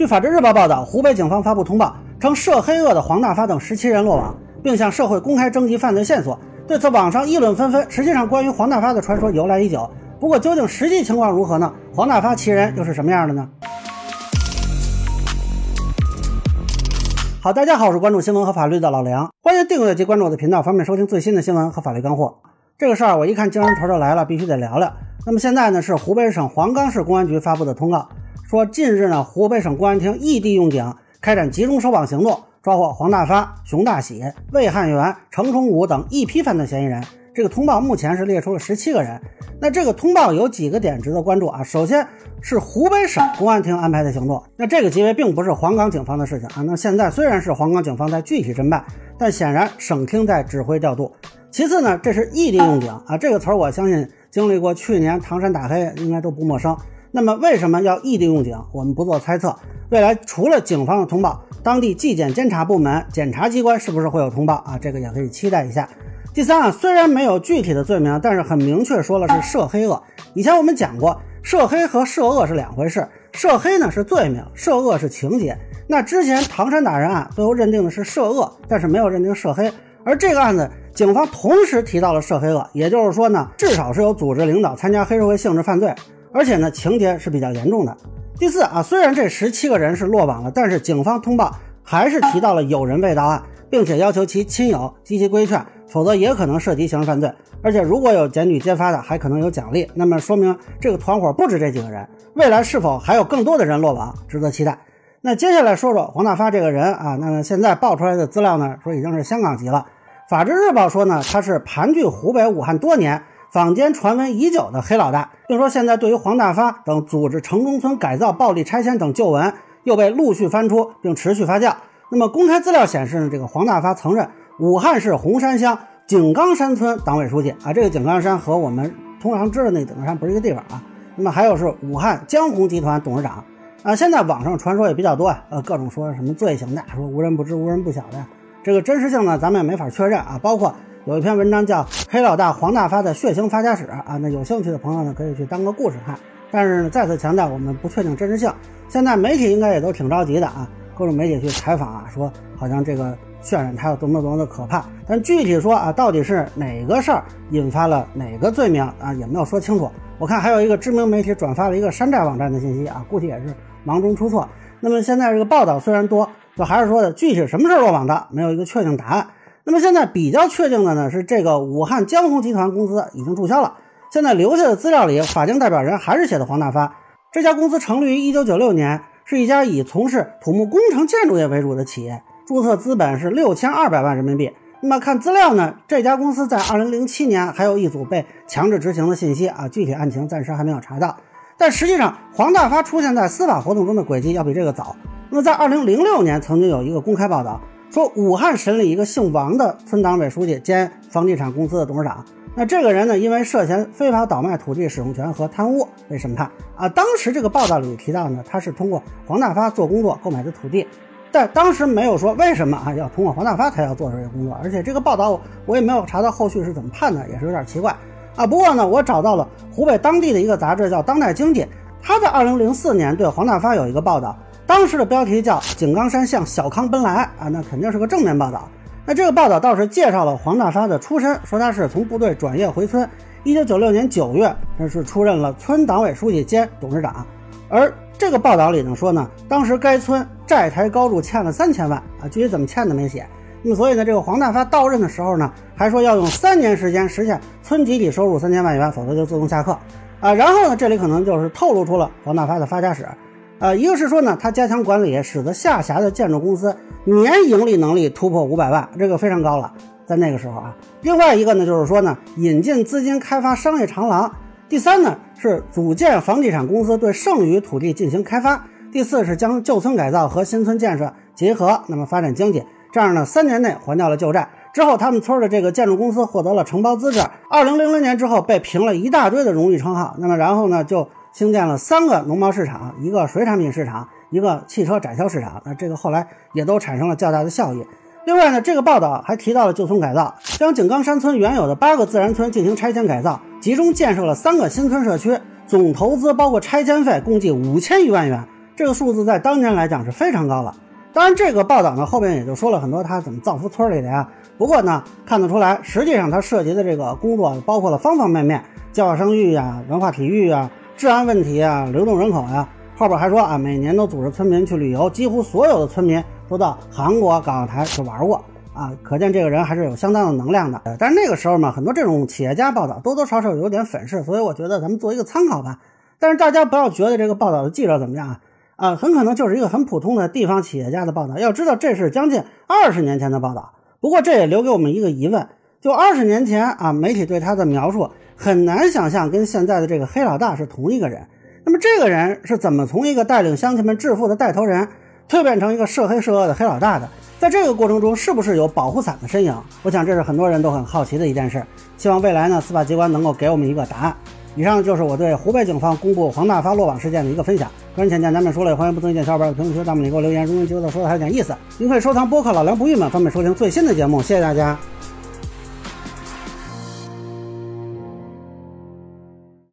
据法制日报报道，湖北警方发布通报称，涉黑恶的黄大发等十七人落网，并向社会公开征集犯罪线索。对此，网上议论纷纷。实际上，关于黄大发的传说由来已久。不过，究竟实际情况如何呢？黄大发其人又是什么样的呢？好，大家好，我是关注新闻和法律的老梁，欢迎订阅及关注我的频道，方便收听最新的新闻和法律干货。这个事儿我一看精神头就来了，必须得聊聊。那么现在呢，是湖北省黄冈市公安局发布的通告，说近日呢，湖北省公安厅异地用警开展集中收网行动，抓获黄大发、熊大喜、魏汉元、程崇武等一批犯罪嫌疑人。这个通报目前是列出了十七个人。那这个通报有几个点值得关注啊？首先是湖北省公安厅安排的行动，那这个级别并不是黄冈警方的事情啊。那现在虽然是黄冈警方在具体侦办，但显然省厅在指挥调度。其次呢，这是异地用警啊，这个词儿我相信经历过去年唐山打黑应该都不陌生。那么为什么要异地用警？我们不做猜测。未来除了警方的通报，当地纪检监察部门、检察机关是不是会有通报啊？这个也可以期待一下。第三啊，虽然没有具体的罪名，但是很明确说了是涉黑恶。以前我们讲过，涉黑和涉恶是两回事，涉黑呢是罪名，涉恶是情节。那之前唐山打人案最后认定的是涉恶，但是没有认定涉黑。而这个案子，警方同时提到了涉黑恶，也就是说呢，至少是有组织领导参加黑社会性质犯罪，而且呢情节是比较严重的。第四啊，虽然这十七个人是落网了，但是警方通报还是提到了有人被盗案，并且要求其亲友积极规劝。否则也可能涉及刑事犯罪，而且如果有检举揭发的，还可能有奖励。那么说明这个团伙不止这几个人，未来是否还有更多的人落网，值得期待。那接下来说说黄大发这个人啊，那么现在爆出来的资料呢，说已经是香港籍了。法制日报说呢，他是盘踞湖北武汉多年，坊间传闻已久的黑老大，并说现在对于黄大发等组织城中村改造、暴力拆迁等旧闻又被陆续翻出，并持续发酵。那么公开资料显示呢，这个黄大发曾任。武汉市洪山乡井冈山村党委书记啊，这个井冈山和我们通常知道那井冈山不是一个地方啊。那么还有是武汉江红集团董事长啊。现在网上传说也比较多啊，呃，各种说什么罪行的，说无人不知无人不晓的，这个真实性呢，咱们也没法确认啊。包括有一篇文章叫《黑老大黄大发的血腥发家史》啊，那有兴趣的朋友呢，可以去当个故事看。但是呢，再次强调，我们不确定真实性。现在媒体应该也都挺着急的啊，各种媒体去采访啊，说好像这个。渲染它有多么多么的可怕，但具体说啊，到底是哪个事儿引发了哪个罪名啊，也没有说清楚。我看还有一个知名媒体转发了一个山寨网站的信息啊，估计也是忙中出错。那么现在这个报道虽然多，就还是说的具体什么事儿落网的，没有一个确定答案。那么现在比较确定的呢，是这个武汉江宏集团公司已经注销了。现在留下的资料里，法定代表人还是写的黄大发。这家公司成立于一九九六年，是一家以从事土木工程建筑业为主的企业。注册资本是六千二百万人民币。那么看资料呢？这家公司在二零零七年还有一组被强制执行的信息啊，具体案情暂时还没有查到。但实际上，黄大发出现在司法活动中的轨迹要比这个早。那么在二零零六年，曾经有一个公开报道说，武汉审理一个姓王的村党委书记兼房地产公司的董事长。那这个人呢，因为涉嫌非法倒卖土地使用权和贪污被审判啊。当时这个报道里提到呢，他是通过黄大发做工作购买的土地。但当时没有说为什么啊要通过黄大发才要做这些工作，而且这个报道我也没有查到后续是怎么判的，也是有点奇怪啊。不过呢，我找到了湖北当地的一个杂志叫《当代经济》，他在二零零四年对黄大发有一个报道，当时的标题叫《井冈山向小康奔来》啊，那肯定是个正面报道。那这个报道倒是介绍了黄大发的出身，说他是从部队转业回村，一九九六年九月，那是出任了村党委书记兼董事长，而。这个报道里呢说呢，当时该村债台高筑，欠了三千万啊，具体怎么欠的没写。那么所以呢，这个黄大发到任的时候呢，还说要用三年时间实现村集体收入三千万元，否则就自动下课啊。然后呢，这里可能就是透露出了黄大发的发家史，呃，一个是说呢，他加强管理，使得下辖的建筑公司年盈利能力突破五百万，这个非常高了，在那个时候啊。另外一个呢，就是说呢，引进资金开发商业长廊。第三呢是组建房地产公司对剩余土地进行开发。第四是将旧村改造和新村建设结合，那么发展经济。这样呢，三年内还掉了旧债之后，他们村的这个建筑公司获得了承包资质。二零零零年之后被评了一大堆的荣誉称号。那么然后呢，就兴建了三个农贸市场，一个水产品市场，一个汽车展销市场。那这个后来也都产生了较大的效益。另外呢，这个报道还提到了旧村改造，将井冈山村原有的八个自然村进行拆迁改造，集中建设了三个新村社区，总投资包括拆迁费共计五千余万元。这个数字在当年来讲是非常高了。当然，这个报道呢后边也就说了很多他怎么造福村里的呀。不过呢，看得出来，实际上他涉及的这个工作包括了方方面面，教育、生育呀、文化体育啊、治安问题啊、流动人口呀。后边还说啊，每年都组织村民去旅游，几乎所有的村民都到韩国港澳台去玩过啊，可见这个人还是有相当的能量的。但是那个时候嘛，很多这种企业家报道多多少少有点粉饰，所以我觉得咱们做一个参考吧。但是大家不要觉得这个报道的记者怎么样啊？啊，很可能就是一个很普通的地方企业家的报道。要知道，这是将近二十年前的报道。不过这也留给我们一个疑问：就二十年前啊，媒体对他的描述很难想象跟现在的这个黑老大是同一个人。那么这个人是怎么从一个带领乡亲们致富的带头人，蜕变成一个涉黑涉恶的黑老大的？在这个过程中，是不是有保护伞的身影？我想这是很多人都很好奇的一件事。希望未来呢，司法机关能够给我们一个答案。以上就是我对湖北警方公布黄大发落网事件的一个分享。个人浅见难免说了，欢迎不同意见小伙伴在评论区弹幕里给我留言。如果您觉得说的还有点意思，您可以收藏播客老梁不郁闷，方便收听最新的节目。谢谢大家。